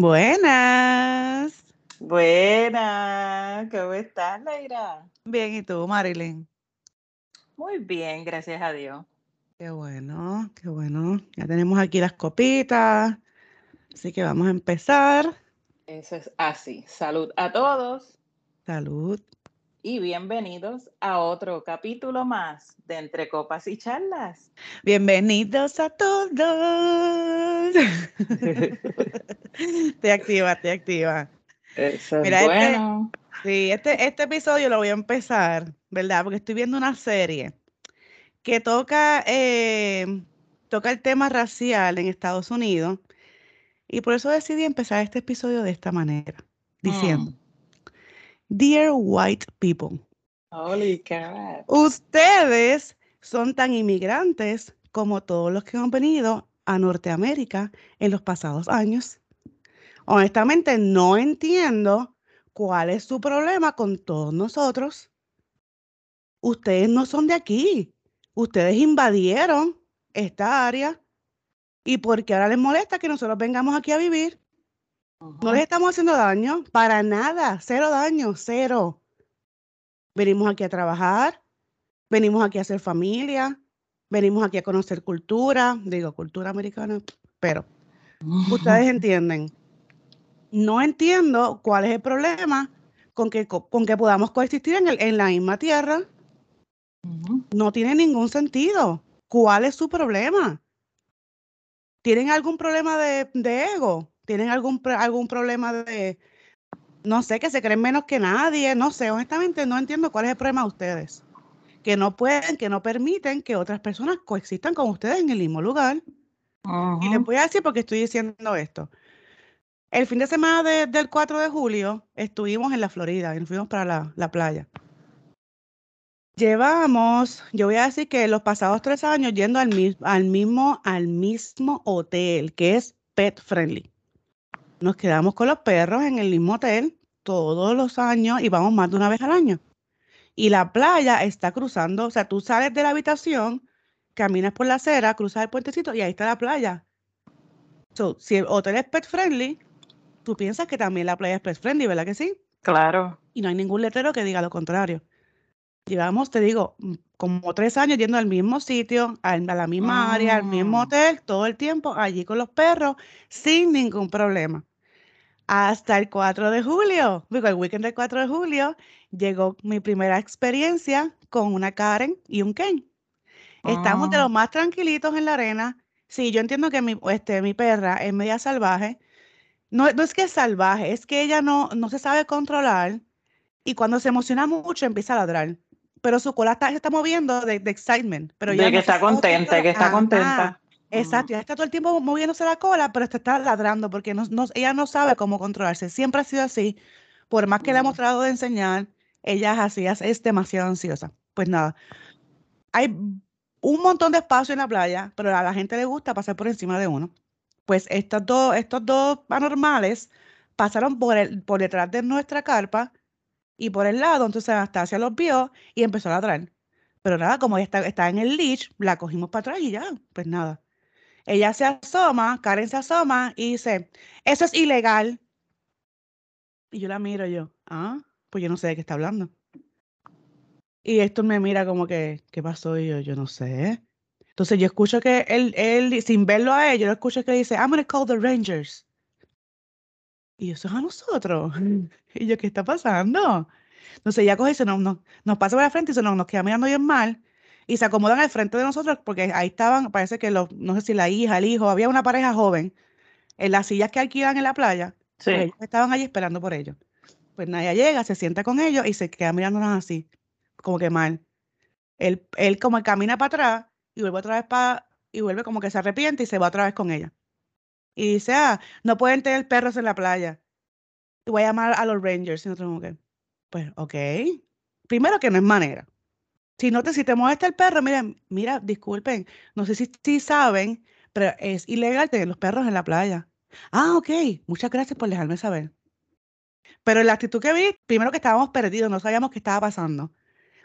Buenas. Buenas, ¿cómo estás, Leira? Bien, ¿y tú, Marilyn? Muy bien, gracias a Dios. Qué bueno, qué bueno. Ya tenemos aquí las copitas, así que vamos a empezar. Eso es así. Salud a todos Salud. y bienvenidos a otro capítulo más de Entre Copas y Charlas. Bienvenidos a todos. Te activa, te activa. Eso es Mira, este- bueno. Sí, este, este episodio lo voy a empezar, ¿verdad? Porque estoy viendo una serie que toca, eh, toca el tema racial en Estados Unidos y por eso decidí empezar este episodio de esta manera, diciendo, Mm. Dear white people, Holy ustedes son tan inmigrantes como todos los que han venido a Norteamérica en los pasados años. Honestamente, no entiendo cuál es su problema con todos nosotros. Ustedes no son de aquí. Ustedes invadieron esta área. ¿Y por qué ahora les molesta que nosotros vengamos aquí a vivir? No les estamos haciendo daño, para nada, cero daño, cero. Venimos aquí a trabajar, venimos aquí a hacer familia, venimos aquí a conocer cultura, digo, cultura americana, pero ustedes entienden. No entiendo cuál es el problema con que, co- con que podamos coexistir en, el- en la misma tierra. No tiene ningún sentido. ¿Cuál es su problema? ¿Tienen algún problema de, de ego? ¿Tienen algún, algún problema de, no sé, que se creen menos que nadie? No sé, honestamente no entiendo cuál es el problema de ustedes. Que no pueden, que no permiten que otras personas coexistan con ustedes en el mismo lugar. Y les voy a decir por qué estoy diciendo esto. El fin de semana de- del 4 de julio estuvimos en la Florida y nos fuimos para la, la playa. Llevamos, yo voy a decir que los pasados tres años yendo al, mis- al mismo, al mismo hotel, que es pet friendly. Nos quedamos con los perros en el mismo hotel todos los años y vamos más de una vez al año. Y la playa está cruzando, o sea, tú sales de la habitación, caminas por la acera, cruzas el puentecito y ahí está la playa. So, si el hotel es pet friendly, tú piensas que también la playa es pet friendly, ¿verdad que sí? Claro. Y no hay ningún letrero que diga lo contrario. Llevamos, te digo, mm, como tres años yendo al mismo sitio, a la misma área, al mismo Mm. hotel, todo el tiempo, allí con los perros, sin ningún problema. Hasta el 4 de julio, digo, el weekend del 4 de julio, llegó mi primera experiencia con una Karen y un Ken. Estamos de Ah. los más tranquilitos en la arena. Sí, yo entiendo que mi, este, mi perra es media salvaje. No, no es que es salvaje, es que ella no, no se sabe controlar y cuando se emociona mucho empieza a ladrar. Pero su cola está, se está moviendo de, de excitement. Pero De ya que está contenta, que está contenta. Exacto, ya está todo el tiempo moviéndose la cola, pero está, está ladrando porque no, no- ella no sabe cómo controlarse. Siempre ha sido así. Por más que le hemos tratado de enseñar, ella es así, es demasiado ansiosa. Pues nada, hay un montón de espacio en la playa, pero a la gente le gusta pasar por encima de uno. Pues estos dos, estos dos anormales pasaron por, el, por detrás de nuestra carpa y por el lado, entonces Anastasia los vio y empezó a ladrar. Pero nada, como ella está, está en el leash, la cogimos para atrás y ya, pues nada. Ella se asoma, Karen se asoma y dice, eso es ilegal. Y yo la miro yo, ah, pues yo no sé de qué está hablando. Y esto me mira como que, ¿qué pasó? Y yo, yo no sé. Entonces yo escucho que él, él, sin verlo a ella, yo escucho que dice, I'm gonna call the Rangers. Y eso es a nosotros. Y yo, ¿qué está pasando? Entonces ella coge y se nos, nos, nos pasa por la frente y se nos, nos queda mirando bien mal. Y se acomodan al frente de nosotros porque ahí estaban, parece que los, no sé si la hija, el hijo, había una pareja joven en las sillas que alquilan en la playa. Pues Sí. ellos estaban allí esperando por ellos. Pues Naya llega, se sienta con ellos y se queda mirándonos así, como que mal. Él, él como camina para atrás y vuelve otra vez para, y vuelve como que se arrepiente y se va otra vez con ella. Y dice, ah, no pueden tener perros en la playa. Y voy a llamar a los Rangers. Y nosotros como que, pues, ok. Primero que no es manera. Si no te, si te molesta el perro, mira, mira, disculpen, no sé si, si saben, pero es ilegal tener los perros en la playa. Ah, ok, muchas gracias por dejarme saber. Pero la actitud que vi, primero que estábamos perdidos, no sabíamos qué estaba pasando.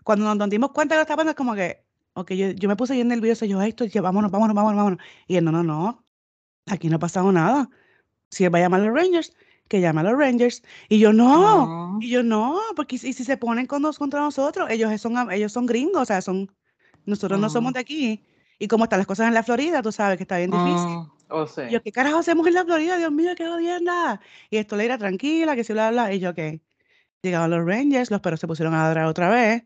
Cuando nos, dimos cuenta de lo que estaba pasando, es como que, ok, yo, yo me puse bien nervioso, yo, esto, vámonos, vámonos, vámonos, vámonos. Y él, no, no, no, aquí no ha pasado nada. Si él va a llamar a los Rangers, que llame a los Rangers. Y yo, no, y yo, no, porque si, si se ponen con contra nosotros, ellos son, ellos son gringos, o sea, son, nosotros no somos de aquí. Y como están las cosas en la Florida, tú sabes que está bien difícil. Oh, sea. yo, ¿qué carajo hacemos en la Florida? Dios mío, qué jodienda. Y esto le era tranquila, que si bla, bla. Y yo, ¿qué? Llegaban los Rangers, los perros se pusieron a ladrar otra vez.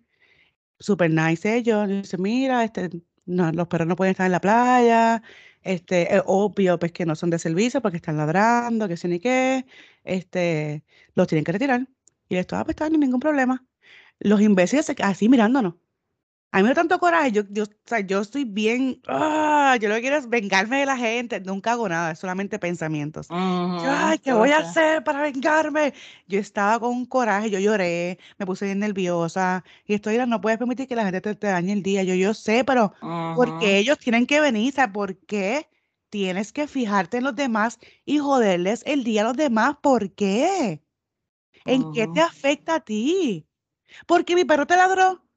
Super nice ellos. Dice, mira, este, no, los perros no pueden estar en la playa. Este, es obvio, pues que no son de servicio porque están ladrando, que sé ni qué. Este, los tienen que retirar. Y esto, ah, pues está, no ningún problema. Los imbéciles así mirándonos. A mí me da tanto coraje, yo, yo, o sea, yo estoy bien, ¡ah! yo lo que quiero es vengarme de la gente, nunca hago nada, solamente pensamientos. ay, ¿qué voy a hacer para vengarme? Yo estaba con un coraje, yo lloré, me puse bien nerviosa, y estoy, no puedes permitir que la gente te, dañe el día, yo, yo sé, pero ¿por qué ellos tienen que venir? O sea, ¿por qué tienes que fijarte en los demás y joderles el día a los demás? ¿Por qué? ¿En qué te afecta a ti? Porque mi perro te ladró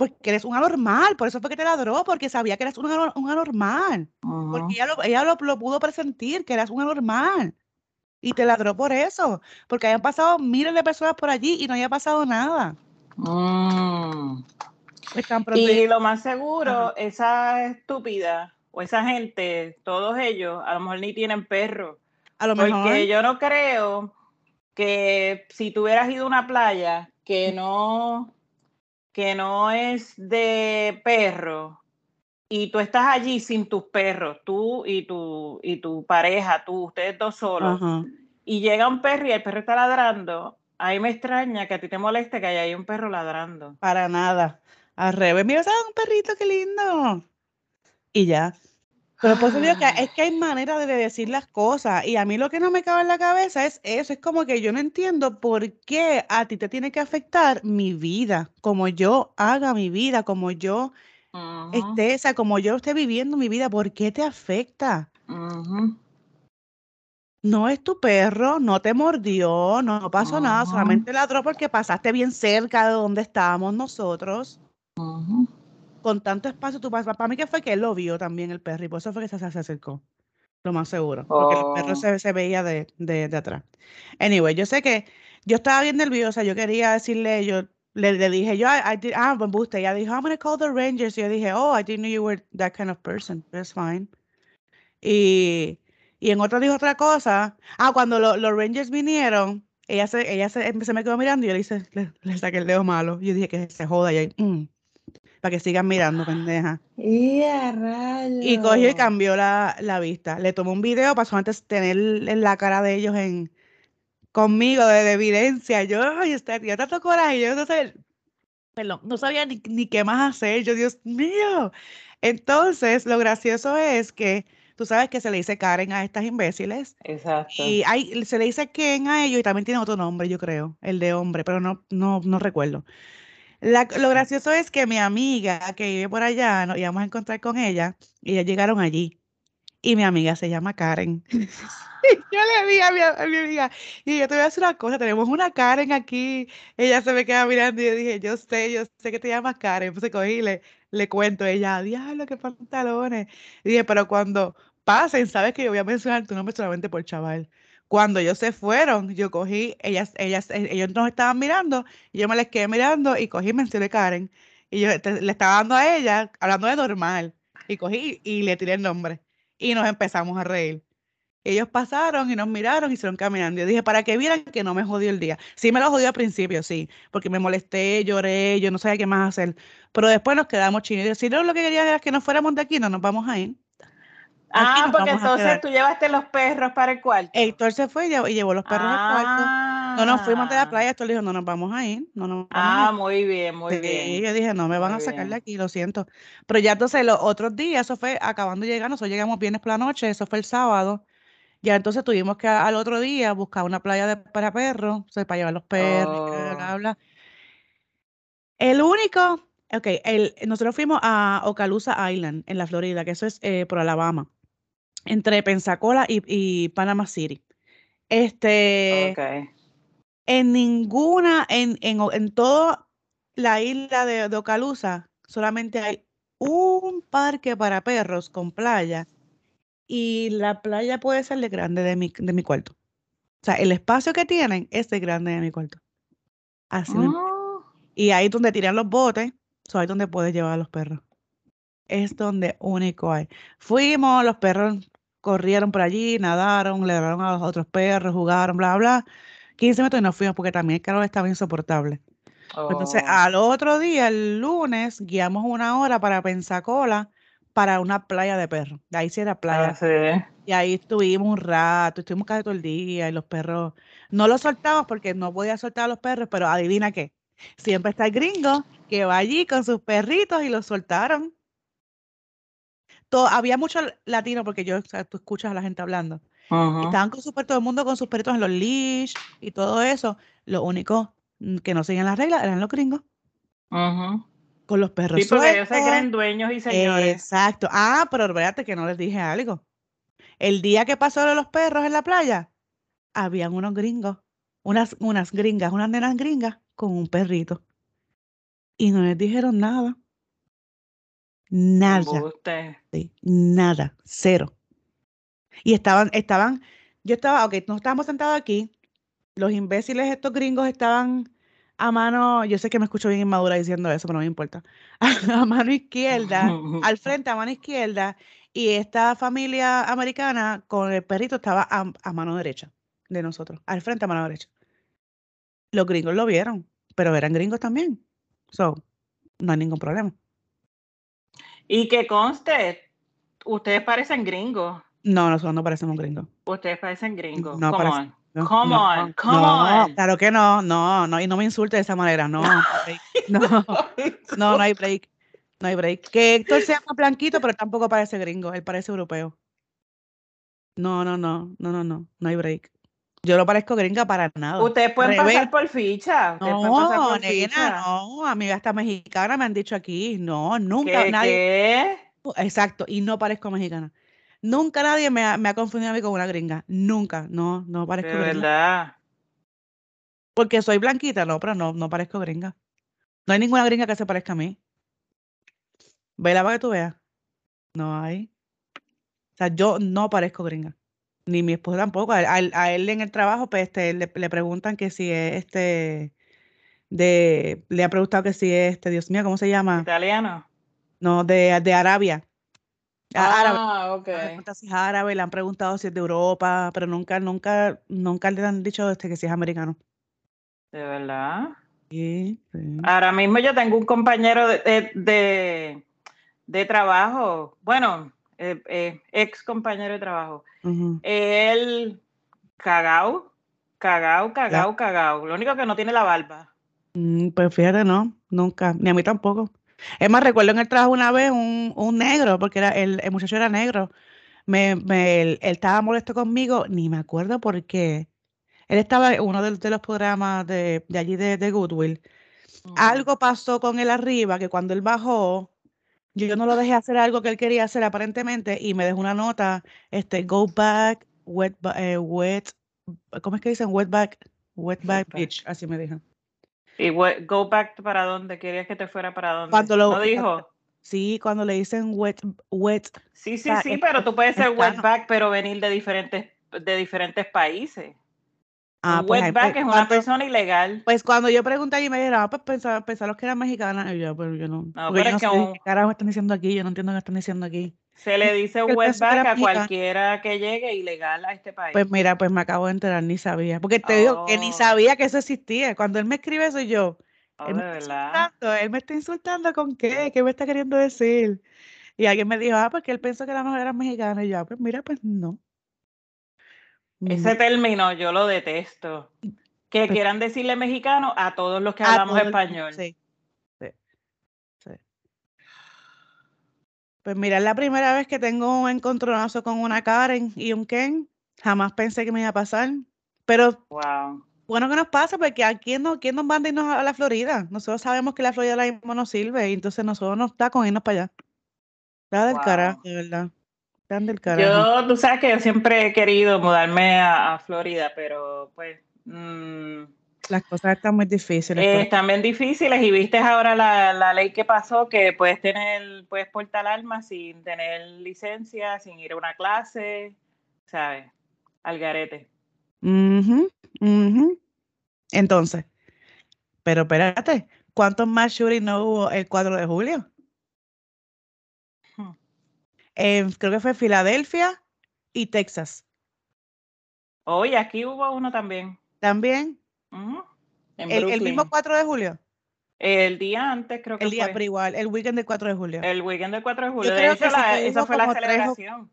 porque eres un anormal, por eso fue que te ladró, porque sabía que eres un, anormal, porque ella, lo, ella lo, pudo presentir, que eras un anormal, y te ladró por eso, porque habían pasado miles de personas por allí y no había pasado nada. Mm. Y lo más seguro, esa estúpida o esa gente, todos ellos, a lo mejor ni tienen perro. A lo mejor. Porque yo no creo que si tú hubieras ido a una playa que no que no es de perro y tú estás allí sin tus perros, tú y tu, y tu pareja, tú, ustedes dos solos, y llega un perro y el perro está ladrando, ahí me extraña que a ti te moleste que haya un perro ladrando. Para nada. Al revés, mira, ¿sabes? Un perrito, qué lindo. Y ya. Pero por eso digo que es que hay manera de decir las cosas y a mí lo que no me cabe en la cabeza es eso, es como que yo no entiendo por qué a ti te tiene que afectar mi vida, como yo haga mi vida, como yo esté, o sea, como yo esté viviendo mi vida, ¿por qué te afecta? No es tu perro, no te mordió, no pasó nada, solamente ladró porque pasaste bien cerca de donde estábamos nosotros con tanto espacio, tu papá, para mí que fue que él lo vio también el perro y por eso fue que se, se acercó. Lo más seguro. Porque el perro oh. se, veía de, de, de, atrás. Anyway, yo sé que yo estaba bien nerviosa. Yo quería decirle, yo le, le dije, yo, I, did, ah, me gusta. Ella dijo, I'm going to call the Rangers. Y yo dije, oh, I didn't know you were that kind of person. That's fine. Y, y en otra dijo otra cosa. Ah, cuando los Rangers vinieron, ella se, ella se, se, me quedó mirando y yo le, hice, le, saqué el dedo malo. Yo dije que se joda. Y mm para que sigan mirando, pendeja. Y, y cogió y cambió la, vista. Le tomó un video para antes tener la cara de ellos en conmigo de, evidencia. Yo, ay, este, yo tanto coraje, yo no perdón, no sabía ni, ni qué más hacer. Yo, Dios mío. Entonces, lo gracioso es que tú sabes que se le dice Karen a estas imbéciles. Exacto. Y hay, se le dice Ken a ellos y también tiene otro nombre, yo creo, el de hombre, pero no, no, no recuerdo lo gracioso es que mi amiga que vive por allá, nos íbamos a encontrar con ella y ya llegaron allí. Y mi amiga se llama Karen. yo le dije a mi, amiga, y yo te voy a decir una cosa, tenemos una Karen aquí. Ella se me queda mirando y yo dije, yo sé, yo sé que te llamas Karen. Pues cogí y le, le cuento, ella, diablo, qué pantalones. Y dije, pero cuando pasen, sabes que yo voy a mencionar tu nombre solamente por chaval. Cuando ellos se fueron, yo cogí, ellas, ellas, eh, ellos nos estaban mirando, y yo me les quedé mirando y cogí mencioné Karen. Y yo le estaba dando a ella, hablando de normal, y cogí y le tiré el nombre. Y nos empezamos a reír. Ellos pasaron y nos miraron y se fueron caminando. Yo dije, para que vieran que no me jodió el día. Sí me lo jodió al principio, sí, porque me molesté, lloré, yo no sabía qué más hacer. Pero después nos quedamos chinos. Si no, lo que quería era que nos fuéramos de aquí, no nos vamos a ir. Ah, porque entonces tú llevaste los perros para el cuarto. Héctor se fue y llevó los perros al cuarto. No nos fuimos de la ah. playa, Héctor dijo, no nos vamos a ir. No nos ah, muy bien, muy bien. Y yo dije, no me van a sacar de aquí, lo siento. Pero ya entonces los otros días, eso fue acabando de llegar, nosotros llegamos viernes por la noche, eso fue el sábado. Ya entonces tuvimos que al otro día buscar una playa de, para perros, o sea, para llevar los perros, bla, bla. Oh. El único, ok, el, nosotros fuimos a Ocalusa Island, en la Florida, que eso es eh, por Alabama. Entre Pensacola y, y Panama City. Este, en ninguna, en, en, en toda la isla de, de Ocalusa, solamente hay un parque para perros con playa y la playa puede ser de grande de mi, de mi cuarto. O sea, el espacio que tienen es de grande de mi cuarto. Así. Oh. Y ahí donde tiran los botes, ahí donde puedes llevar a los perros. Es donde único hay. Fuimos, los perros corrieron por allí, nadaron, le dieron a los otros perros, jugaron, bla, bla. 15 minutos y nos fuimos porque también el calor estaba insoportable. Entonces, oh. al otro día, el lunes, guiamos una hora para Pensacola para una playa de perros. De ahí sí era playa. Ah, y ahí estuvimos un rato, estuvimos casi todo el día y los perros, no los soltamos porque no podía soltar a los perros, pero adivina qué, siempre está el gringo que va allí con sus perritos y los soltaron había mucho latino porque yo, o sea, tú escuchas a la gente hablando. estaban con perritos, todo el mundo con sus perritos en los leash y todo eso. Lo único mm, que no seguían las reglas eran los gringos. Con los perros. Sí, porque ellos se creen dueños y señores. Exacto. Ah, pero espérate que no les dije algo. El día que pasó los perros en la playa, habían unos gringos, unas, unas gringas, unas nenas gringas con un perrito. Y no les dijeron nada. Nada. nada, cero. Y estaban, estaban, yo estaba, ok, no estábamos sentados aquí, los imbéciles estos gringos estaban a mano, yo sé que me escucho bien inmadura diciendo eso, pero no me importa, a, mano izquierda, al frente a mano izquierda, y esta familia americana con el perrito estaba a, a mano derecha de nosotros, al frente a mano derecha. Los gringos lo vieron, pero eran gringos también. So, no hay ningún problema. Y que conste, ustedes parecen gringos. No, nosotros no parecemos gringos. Ustedes parecen gringos. No, come on. come on, come on. Claro que no, no, no, y no me insulte de esa manera, no. No, no, no hay break. No hay break. Que Héctor sea más blanquito, pero tampoco parece gringo, él parece europeo. No, no, no, no, no, no, no hay break. Yo no parezco gringa para nada. Ustedes pueden pasar por ficha. no, nena, no, amiga hasta mexicana me han dicho aquí. No, nunca ¿Qué, nadie. ¿Qué? Exacto, y no parezco mexicana. Nunca nadie me ha, me ha, confundido a mí con una gringa. Nunca, no, no parezco gringa. verdad. Porque soy blanquita, no, pero no, no parezco gringa. No hay ninguna gringa que se parezca a mí. Vela para que tú veas. No hay. O sea, yo no parezco gringa ni mi esposo tampoco. A, él en el trabajo, pues este, le, preguntan que si es este, de, le ha preguntado que si es este, Dios mío, ¿cómo se llama? Italiano. No, de, de Arabia. Ah, ok. Si es árabe, le han preguntado si es de Europa, pero nunca, nunca, nunca le han dicho este, que si es americano. ¿De verdad? Sí, Ahora mismo yo tengo un compañero de, de, de trabajo, bueno, eh, eh, ex compañero de trabajo. Él, cagao, cagao, cagao, cagao. Lo único que no tiene la barba. Mm, pues fíjate, no, nunca, ni a mí tampoco. Es más, recuerdo en el trabajo una vez un, un negro, porque era, el, el, muchacho era negro. Me, me, él, estaba molesto conmigo, ni me acuerdo por qué. Él estaba en uno de, de los programas de, de allí de, de Goodwill. Algo pasó con él arriba, que cuando él bajó, yo no lo dejé hacer algo que él quería hacer aparentemente y me dejó una nota, este, go back, wet, eh, wet, ¿cómo es que dicen? Wet back, wet back bitch, así me dijo. ¿Y go back para dónde? ¿Querías que te fuera para dónde? Cuando lo, dijo? Sí, cuando le dicen wet, wet. Sí, sí, sí, pero tú puedes ser wet back, pero venir de diferentes, de diferentes países. Ah, pues, wetback es una persona ilegal. Pues cuando yo pregunté allí me dijeron, ah, pues pensaba, pensaron que era mexicana. Y yo, pero yo no. no porque yo no sé qué carajo están diciendo aquí, yo no entiendo qué están diciendo aquí. Se le dice wetback a cualquiera que llegue ilegal a este país. Pues mira, pues me acabo de enterar, ni sabía. Porque te digo que ni oh. sabía que eso existía. Cuando él me escribe eso, yo. Oh, él, me está él me está insultando con qué, qué me está queriendo decir. Y alguien me dijo, ah, porque él pensó que la mujer era mexicana. Y yo, ah, pues mira, pues no. Ese término yo lo detesto. Que pues quieran decirle mexicano a todos los que hablamos español. Sí. sí. Pues mira, es la primera vez que tengo un encontronazo con una Karen y un Ken. Jamás pensé que me iba a pasar. Pero wow. bueno que nos pasa, porque aquí no, ¿quién nos manda irnos a la Florida? Nosotros sabemos que la Florida la no sirve, y entonces nosotros nos está con irnos para allá. La del carajo, de verdad. Están del carajo. Yo, tú sabes que yo siempre he querido mudarme a, Florida, pero pues... Mm, las cosas están muy difíciles. Eh, están bien difíciles y viste ahora la, ley que pasó que puedes tener, puedes portar armas sin tener licencia, sin ir a una clase, ¿sabes? Al garete. Entonces, pero espérate, ¿cuántos más shootings no hubo el 4 de julio? Creo que fue Filadelfia y Texas. Hoy aquí hubo uno también. También. el, mismo 4 de julio. El día antes, creo que El día, pero igual, el weekend del 4 de julio. El weekend del 4 de julio. de hecho, esa fue la celebración.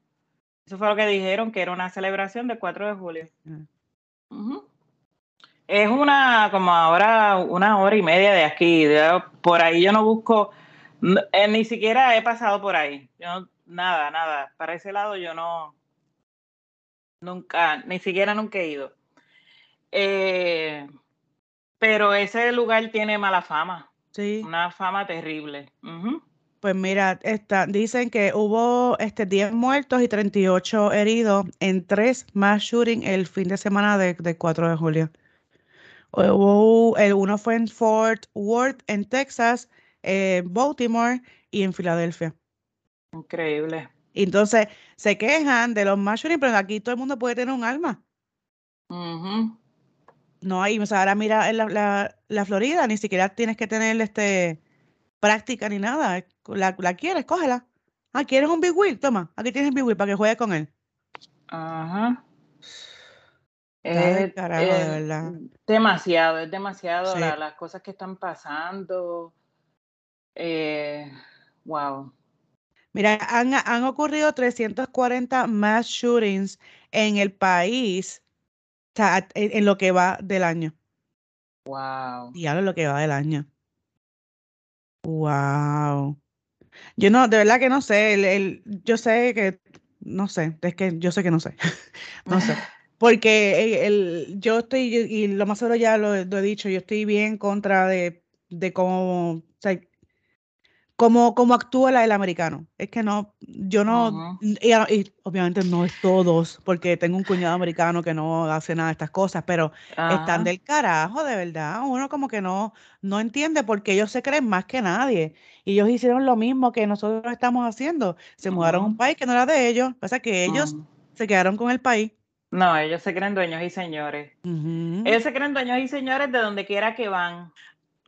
Eso fue lo que dijeron, que era una celebración del 4 de julio. Es una, como ahora, una hora y media de aquí. por ahí yo no busco, eh, ni siquiera he pasado por ahí. Yo, nada, nada. Para ese lado yo no, nunca, ni siquiera nunca he ido. Eh, pero ese lugar tiene mala fama. Sí. Una fama terrible. Pues mira, está, dicen que hubo este, 10 muertos y 38 heridos en tres más shootings el fin de semana del de 4 de julio. Hubo, el uno fue en Fort Worth, en Texas, en Baltimore y en Filadelfia. Increíble. Entonces, se quejan de los shootings, pero aquí todo el mundo puede tener un arma. No hay, o sea, ahora mira en la, la, Florida, ni siquiera tienes que tener este práctica ni nada. La, la quieres, cógela. Ah, ¿quieres un Big Wheel? Toma, aquí tienes el Big Wheel para que juegues con él. Ajá. Es, demasiado, es demasiado las cosas que están pasando. Eh, wow. Mira, han, han ocurrido 340 más shootings en el país en, lo que va del año. Wow. Y ahora lo que va del año. Wow. Yo no, de verdad que no sé. El, yo sé que, no sé, es que yo sé que no sé. no sé. Porque el, yo estoy, y lo más seguro ya lo, he dicho, yo estoy bien contra de, de cómo, cómo, cómo actúa la, el americano. Es que no, yo no, y, obviamente no es todos, porque tengo un cuñado americano que no hace nada de estas cosas, pero están del carajo, de verdad. Uno como que no, no entiende porque ellos se creen más que nadie. Y ellos hicieron lo mismo que nosotros estamos haciendo. Se mudaron a un país que no era de ellos. Pasa que ellos se quedaron con el país. No, ellos se creen dueños y señores. Ellos se creen dueños y señores de donde quiera que van.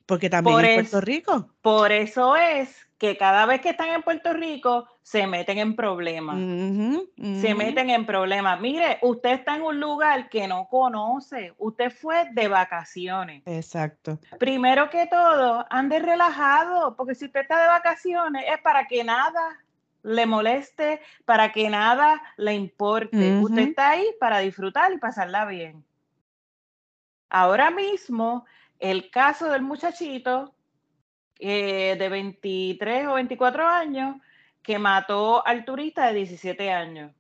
Porque también en Puerto Rico. Por eso es que cada vez que están en Puerto Rico se meten en problemas. Se meten en problemas. Mire, usted está en un lugar que no conoce. Usted fue de vacaciones. Exacto. Primero que todo, ande relajado, porque si usted está de vacaciones es para que nada le moleste, para que nada le importe. Usted está ahí para disfrutar y pasarla bien. Ahora mismo el caso del muchachito eh, de 23 o 24 años que mató al turista de 17 años.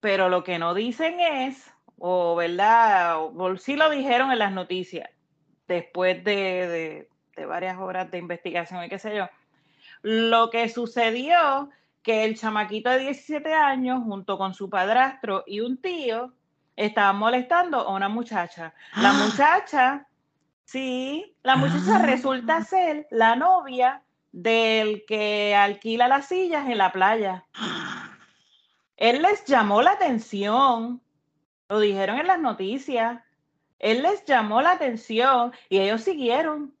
Pero lo que no dicen es, o verdad, o, sí lo dijeron en las noticias, después de, de varias horas de investigación y qué sé yo, lo que sucedió que el chamaquito de 17 años, junto con su padrastro y un tío, estaban molestando a una muchacha. La muchacha Sí, la muchacha ah. resulta ser la novia del que alquila las sillas en la playa. Él les llamó la atención, lo dijeron en las noticias, él les llamó la atención y ellos siguieron.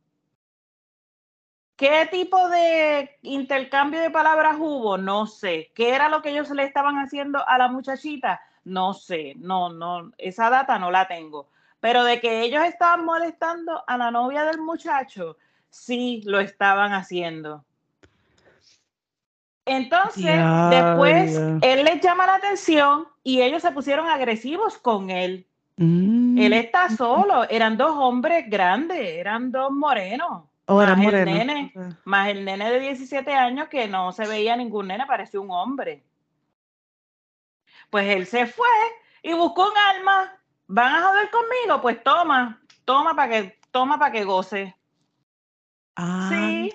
¿Qué tipo de intercambio de palabras hubo? No sé. ¿Qué era lo que ellos le estaban haciendo a la muchachita? No sé. No, no, esa data no la tengo. Pero de que ellos estaban molestando a la novia del muchacho, sí lo estaban haciendo. Entonces, después él les llama la atención y ellos se pusieron agresivos con él. Mm. Él está solo, eran dos hombres grandes, eran dos morenos. Oh, más, el nene, más el nene de 17 años que no se veía ningún nene, parecía un hombre. Pues él se fue y buscó un alma ¿Van a joder conmigo? Pues toma, toma para que, toma para que goce. Ah, sí.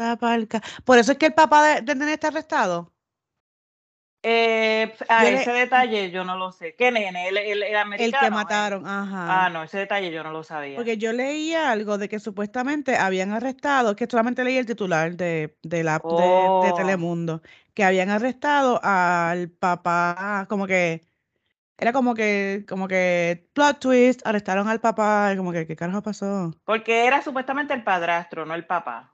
Por eso es que el papá de, de está arrestado. Eh, a ese detalle yo no lo sé. ¿Qué nene? El, el, el americano. El que mataron, ajá. Ah, no, ese detalle yo no lo sabía. Porque yo leí algo de que supuestamente habían arrestado, que solamente leí el titular de, de la de, oh. Telemundo, que habían arrestado al papá, como que era como que, como que plot twist, arrestaron al papá, y como que, ¿qué carajo pasó? Porque era supuestamente el padrastro, no el papá.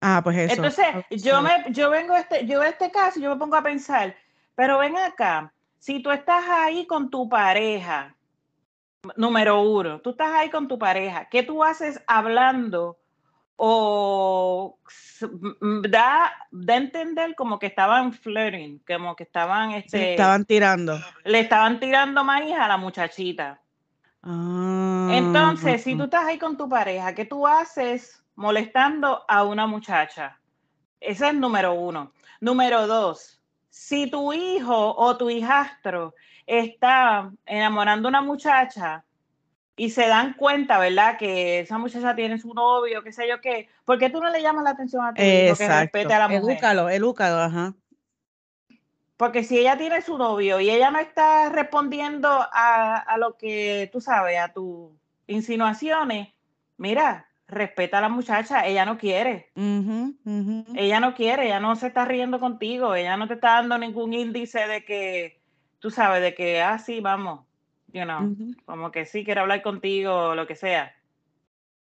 Ah, pues eso. Entonces, yo me, yo vengo este, yo este caso, yo me pongo a pensar, pero ven acá, si tú estás ahí con tu pareja, número uno, tú estás ahí con tu pareja, ¿qué tú haces hablando? O da, da a entender como que estaban flirting, como que estaban este, estaban tirando. Le estaban tirando maíz a la muchachita. Ah, Entonces, si tú estás ahí con tu pareja, ¿qué tú haces molestando a una muchacha. Ese es número uno. Número dos, si tu hijo o tu hijastro está enamorando a una muchacha y se dan cuenta, ¿verdad? Que esa muchacha tiene su novio, qué sé yo qué, ¿por qué tú no le llamas la atención a tu hijo que respete a la mujer? Edúcalo, edúcalo, ajá. Porque si ella tiene su novio y ella no está respondiendo a, a lo que tú sabes, a tus insinuaciones, mira, respeta a la muchacha, ella no quiere. Ella no quiere, ella no se está riendo contigo, ella no te está dando ningún índice de que, tú sabes, de que, ah, sí, vamos, you know, como que sí, quiere hablar contigo, lo que sea.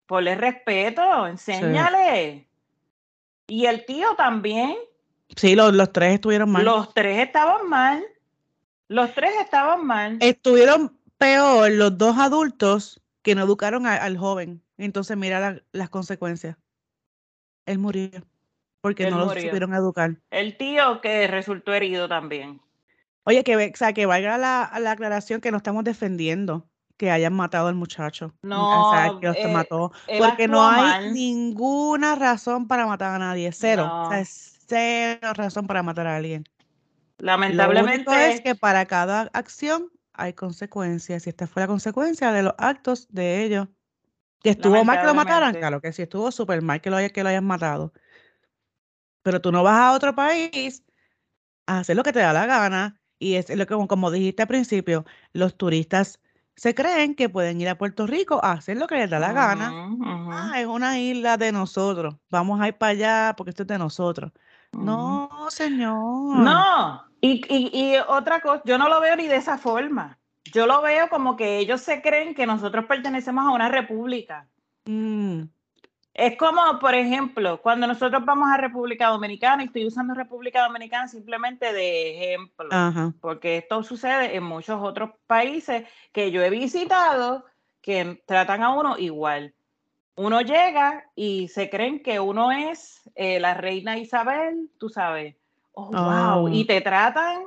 Ponle respeto, enséñale. Y el tío también. Sí, los, los tres estuvieron mal. Los tres estaban mal. Los tres estaban mal. Estuvieron peor los dos adultos que no educaron al joven. Entonces mira las consecuencias. Él murió porque no lo supieron educar. El tío que resultó herido también. Oye, que, o sea, que valga la, la aclaración que no estamos defendiendo que hayan matado al muchacho. No, o sea, que los eh, mató. Porque no hay ninguna razón para matar a nadie. Cero. O sea, cero razón para matar a alguien. Lamentablemente. Lo es que para cada acción hay consecuencias. Y esta fue la consecuencia de los actos de ellos. Que estuvo mal que lo mataran, claro que sí, estuvo súper mal que lo, que lo hayan matado. Pero tú no vas a otro país a hacer lo que te da la gana. Y es lo que, como dijiste al principio, los turistas se creen que pueden ir a Puerto Rico a hacer lo que les da la gana. Ah, es una isla de nosotros. Vamos a ir para allá porque esto es de nosotros. No, señor. No. Y, y, y otra cosa, yo no lo veo ni de esa forma. Yo lo veo como que ellos se creen que nosotros pertenecemos a una república. Mm. Es como, por ejemplo, cuando nosotros vamos a República Dominicana, y estoy usando República Dominicana simplemente de ejemplo, porque esto sucede en muchos otros países que yo he visitado que tratan a uno igual. Uno llega y se creen que uno es eh, la reina Isabel, tú sabes. Oh, wow. Y oh. te tratan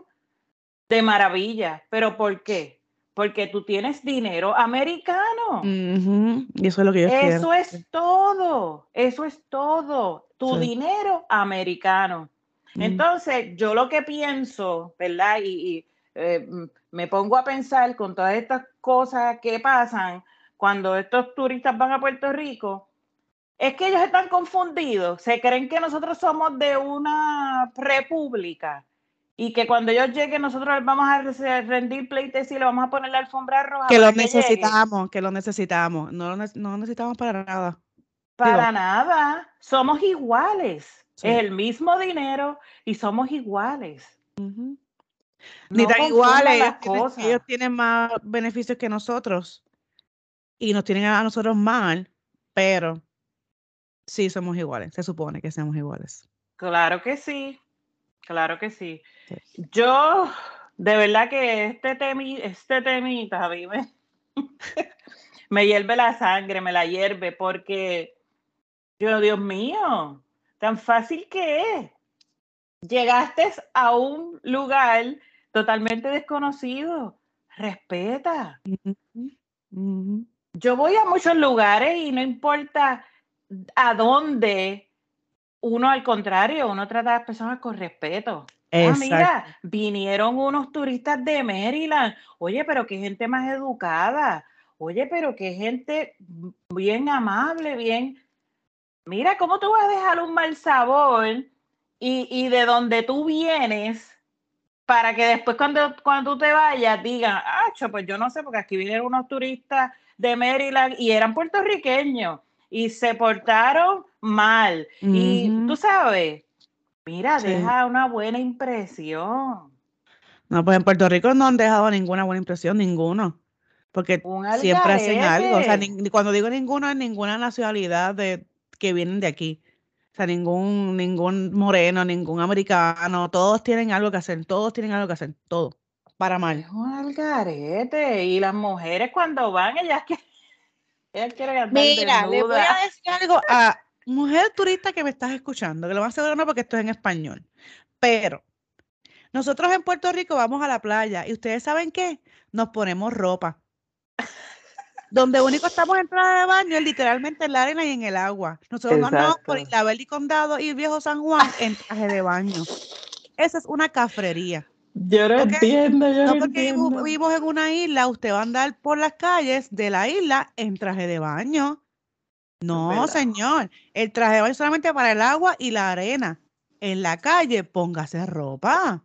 de maravilla. ¿Pero por qué? Porque tú tienes dinero americano. Y eso es lo que yo Eso es todo, eso es todo, tu dinero americano. Entonces, yo lo que pienso, ¿verdad? Y, eh, me pongo a pensar con todas estas cosas que pasan cuando estos turistas van a Puerto Rico, es que ellos están confundidos, se creen que nosotros somos de una república y que cuando ellos lleguen nosotros les vamos a rendir pleites y le vamos a poner la alfombra roja. Que lo necesitamos, que lo necesitamos, no lo, no necesitamos para nada. Para nada, somos iguales, es el mismo dinero y somos iguales. Ni tan iguales, ellos tienen, más beneficios que nosotros y nos tienen a nosotros mal, pero sí somos iguales, se supone que somos iguales. Claro que sí, claro que sí. Yo, de verdad que este, temi, este temita a mí me, hierve la sangre, me la hierve, porque yo, Dios mío, tan fácil que es. Llegaste a un lugar totalmente desconocido. Respeta. Yo voy a muchos lugares y no importa a dónde, uno al contrario, uno trata a las personas con respeto. Ah, mira, vinieron unos turistas de Maryland. Oye, pero qué gente más educada. Oye, pero qué gente bien amable, bien. Mira, ¿cómo tú vas a dejar un mal sabor y, de donde tú vienes, para que después cuando, cuando tú te vayas digan, ah, pues yo no sé, porque aquí vinieron unos turistas de Maryland y eran puertorriqueños y se portaron mal. Y tú sabes, mira, deja una buena impresión. No, pues en Puerto Rico no han dejado ninguna buena impresión, ninguno. Porque siempre hacen algo. O sea, cuando digo ninguno, es ninguna nacionalidad de, que vienen de aquí. O sea, ningún, ningún moreno, ningún americano, todos tienen algo que hacer, todos tienen algo que hacer, todo, para mal. Es un algarete. Y las mujeres cuando van, ellas, que, ellas quieren andar Mira, le voy a decir algo a mujer turista que me estás escuchando, que lo más seguro no porque esto es en español. Pero nosotros en Puerto Rico vamos a la playa y ustedes saben qué, nos ponemos ropa donde único estamos en traje de baño es literalmente en la arena y en el agua. Nosotros no andamos por Isabel y Condado y Viejo San Juan en traje de baño. Esa es una cafrería. Yo no entiendo, yo no, no porque vivimos en una isla, usted va a andar por las calles de la isla en traje de baño. No, señor. El traje de baño es solamente para el agua y la arena. En la calle, póngase ropa.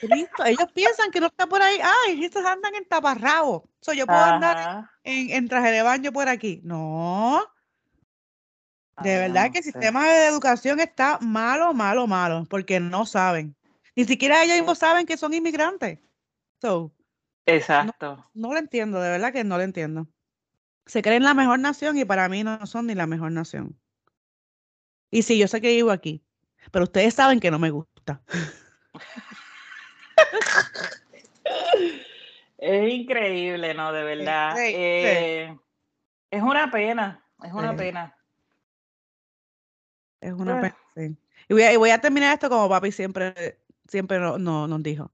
Ellos piensan que no está por ahí. Ay, estos andan en taparrabo. So, yo puedo andar en, traje de baño por aquí. No. De verdad que el sistema de educación está malo, malo, malo, porque no saben. Ni siquiera ellos mismos saben que son inmigrantes. So, Exacto. No, lo entiendo, de verdad que no lo entiendo. Se creen la mejor nación y para mí no son ni la mejor nación. Y sí, yo sé que vivo aquí, pero ustedes saben que no me gusta. es increíble, ¿no? De verdad. Eh, es una pena, es una pena. Es una pues pena, sí. Y voy, a, terminar esto como papi siempre, siempre no, nos dijo.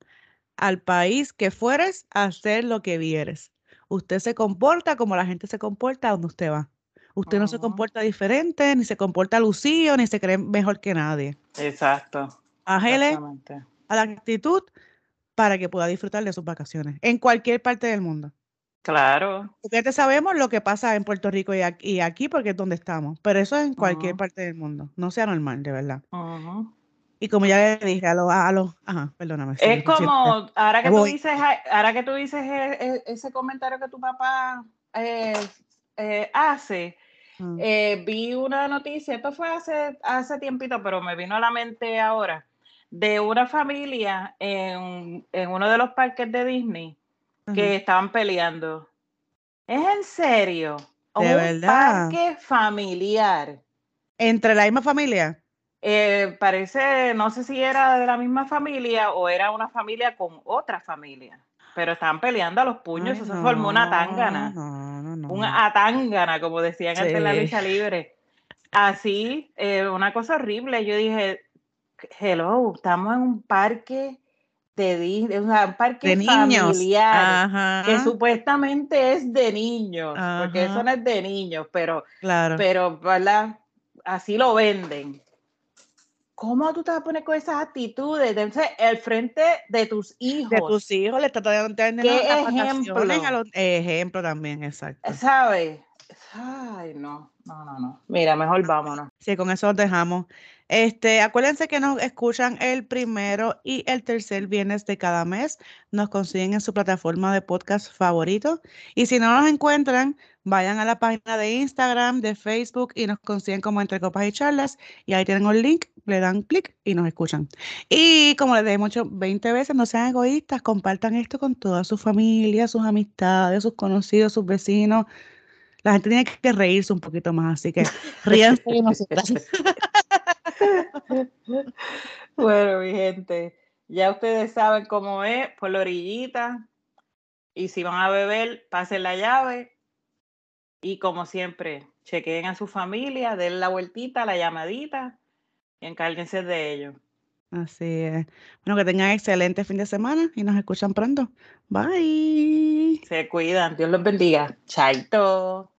Al país que fueres, hacer lo que vieres. Usted se comporta como la gente se comporta donde usted va. Usted no se comporta diferente, ni se comporta lucido, ni se cree mejor que nadie. Exacto. Ángele a la actitud para que pueda disfrutar de sus vacaciones en cualquier parte del mundo. Claro. Porque te sabemos lo que pasa en Puerto Rico y aquí, porque es donde estamos, pero eso es en cualquier parte del mundo, no sea normal, de verdad. Y como ya le dije a los, a los, ajá, perdóname. Es como, ahora que, tú dices, ahora que tú dices e, e, ese comentario que tu papá eh, eh, hace, mm. eh, vi una noticia, esto fue hace, hace tiempito, pero me vino a la mente ahora, de una familia en, uno de los parques de Disney que estaban peleando. ¿Es en serio? ¿De un parque familiar. ¿Entre la misma familia? Eh, parece, no sé si era de la misma familia o era una familia con otra familia, pero estaban peleando a los puños, eso formó una tangana. una atangana, como decían antes en la lucha libre. Así, eh, una cosa horrible. Yo dije, hello, estamos en un parque de Disney, un parque familiar que supuestamente es de niños, porque eso no es de niños, pero, claro. pero así lo venden. ¿Cómo tú te vas a poner con esas actitudes? Entonces, el frente de tus hijos. De tus hijos, le estás dando ¿Qué ejemplo? ejemplo también, exacto. ¿Sabes? Ay, no, no, no, no. Mira, mejor vámonos. Sí, con eso dejamos. Este, acuérdense que nos escuchan el primero y el tercer viernes de cada mes. Nos consiguen en su plataforma de podcast favorito. Y si no nos encuentran, vayan a la página de Instagram, de Facebook y nos consiguen como Entre Copas y Charlas. Y ahí tienen un link, le dan clic y nos escuchan. Y como les he dicho 20 veces, no sean egoístas, compartan esto con toda su familia, sus amistades, sus conocidos, sus vecinos. La gente tiene que reírse un poquito más, así que ríanse y bueno, mi gente, ya ustedes saben cómo es, por la orillita. Y si van a beber, pasen la llave. Y como siempre, chequeen a su familia, den la vueltita, la llamadita y encárguense de ellos. Así es. Bueno, que tengan excelente fin de semana y nos escuchan pronto. Bye. Se cuidan. Dios los bendiga. Chaito.